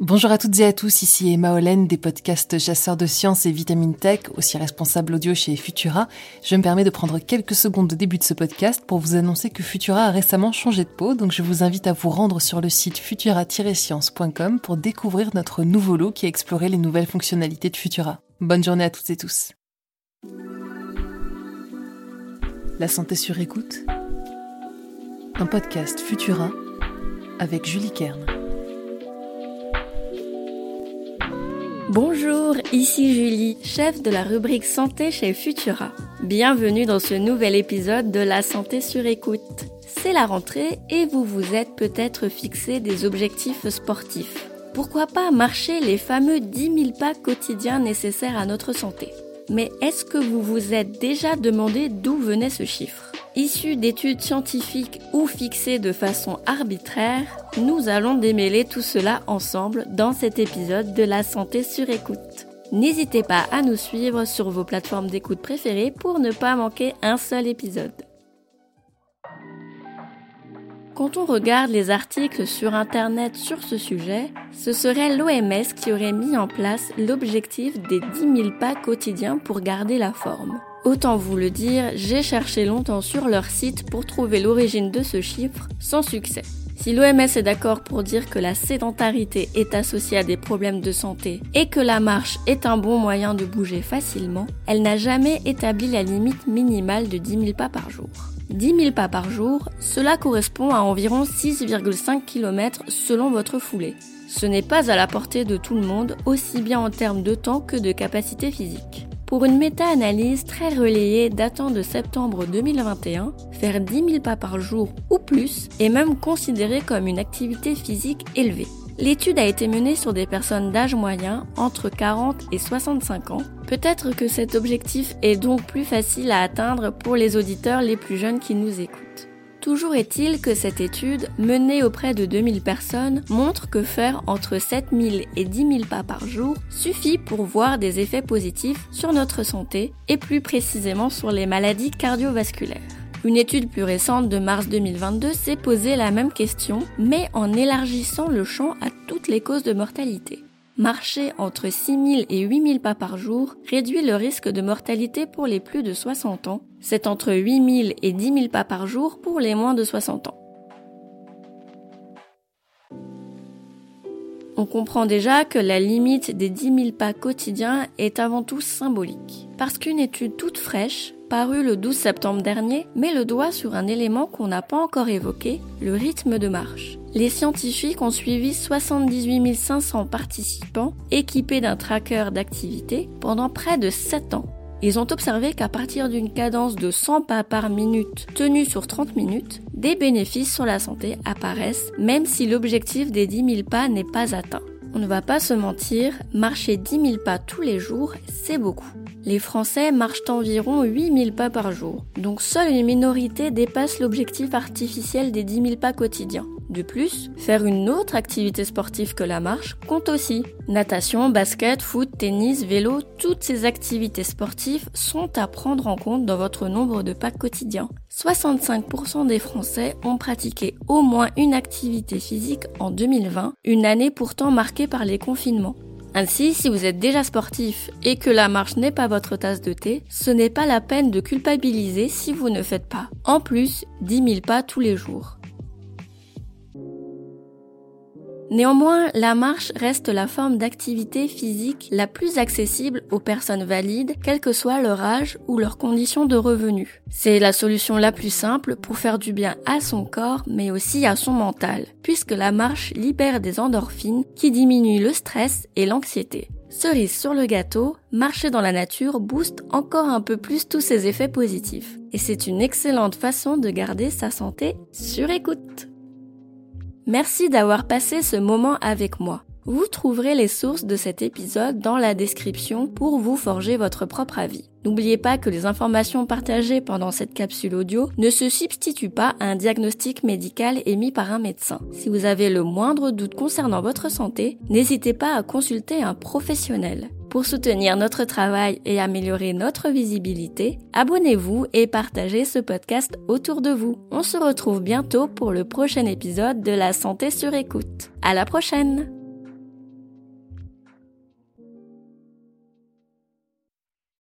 Bonjour à toutes et à tous, ici Emma Hollen des podcasts Chasseurs de sciences et Vitamine Tech, aussi responsable audio chez Futura. Je me permets de prendre quelques secondes au début de ce podcast pour vous annoncer que Futura a récemment changé de peau, donc je vous invite à vous rendre sur le site futura-science.com pour découvrir notre nouveau look et explorer les nouvelles fonctionnalités de Futura. Bonne journée à toutes et tous. La santé sur écoute Un podcast Futura avec Julie Kern. Bonjour, ici Julie, chef de la rubrique santé chez Futura. Bienvenue dans ce nouvel épisode de La santé sur écoute. C'est la rentrée et vous vous êtes peut-être fixé des objectifs sportifs. Pourquoi pas marcher les fameux 10 000 pas quotidiens nécessaires à notre santé? Mais est-ce que vous vous êtes déjà demandé d'où venait ce chiffre? Issu d'études scientifiques ou fixées de façon arbitraire, nous allons démêler tout cela ensemble dans cet épisode de la santé sur écoute. N'hésitez pas à nous suivre sur vos plateformes d'écoute préférées pour ne pas manquer un seul épisode. Quand on regarde les articles sur Internet sur ce sujet, ce serait l'OMS qui aurait mis en place l'objectif des 10 000 pas quotidiens pour garder la forme. Autant vous le dire, j'ai cherché longtemps sur leur site pour trouver l'origine de ce chiffre, sans succès. Si l'OMS est d'accord pour dire que la sédentarité est associée à des problèmes de santé et que la marche est un bon moyen de bouger facilement, elle n'a jamais établi la limite minimale de 10 000 pas par jour. 10 000 pas par jour, cela correspond à environ 6,5 km selon votre foulée. Ce n'est pas à la portée de tout le monde, aussi bien en termes de temps que de capacité physique. Pour une méta-analyse très relayée datant de septembre 2021, faire 10 000 pas par jour ou plus est même considéré comme une activité physique élevée. L'étude a été menée sur des personnes d'âge moyen entre 40 et 65 ans. Peut-être que cet objectif est donc plus facile à atteindre pour les auditeurs les plus jeunes qui nous écoutent. Toujours est-il que cette étude, menée auprès de 2000 personnes, montre que faire entre 7000 et 10 000 pas par jour suffit pour voir des effets positifs sur notre santé et plus précisément sur les maladies cardiovasculaires. Une étude plus récente de mars 2022 s'est posé la même question, mais en élargissant le champ à toutes les causes de mortalité. Marcher entre 6000 et 8000 pas par jour réduit le risque de mortalité pour les plus de 60 ans. C'est entre 8000 et 10 000 pas par jour pour les moins de 60 ans. On comprend déjà que la limite des 10 000 pas quotidiens est avant tout symbolique. Parce qu'une étude toute fraîche, parue le 12 septembre dernier, met le doigt sur un élément qu'on n'a pas encore évoqué, le rythme de marche. Les scientifiques ont suivi 78 500 participants équipés d'un tracker d'activité pendant près de 7 ans. Ils ont observé qu'à partir d'une cadence de 100 pas par minute tenue sur 30 minutes, des bénéfices sur la santé apparaissent même si l'objectif des 10 000 pas n'est pas atteint. On ne va pas se mentir, marcher 10 000 pas tous les jours, c'est beaucoup. Les Français marchent environ 8 000 pas par jour, donc seule une minorité dépasse l'objectif artificiel des 10 000 pas quotidiens. De plus, faire une autre activité sportive que la marche compte aussi. Natation, basket, foot, tennis, vélo, toutes ces activités sportives sont à prendre en compte dans votre nombre de pas quotidiens. 65% des Français ont pratiqué au moins une activité physique en 2020, une année pourtant marquée par les confinements. Ainsi, si vous êtes déjà sportif et que la marche n'est pas votre tasse de thé, ce n'est pas la peine de culpabiliser si vous ne faites pas. En plus, 10 000 pas tous les jours. Néanmoins, la marche reste la forme d'activité physique la plus accessible aux personnes valides, quel que soit leur âge ou leurs conditions de revenus. C'est la solution la plus simple pour faire du bien à son corps, mais aussi à son mental, puisque la marche libère des endorphines qui diminuent le stress et l'anxiété. Cerise sur le gâteau, marcher dans la nature booste encore un peu plus tous ces effets positifs. Et c'est une excellente façon de garder sa santé sur écoute. Merci d'avoir passé ce moment avec moi. Vous trouverez les sources de cet épisode dans la description pour vous forger votre propre avis. N'oubliez pas que les informations partagées pendant cette capsule audio ne se substituent pas à un diagnostic médical émis par un médecin. Si vous avez le moindre doute concernant votre santé, n'hésitez pas à consulter un professionnel. Pour soutenir notre travail et améliorer notre visibilité, abonnez-vous et partagez ce podcast autour de vous. On se retrouve bientôt pour le prochain épisode de La santé sur écoute. À la prochaine!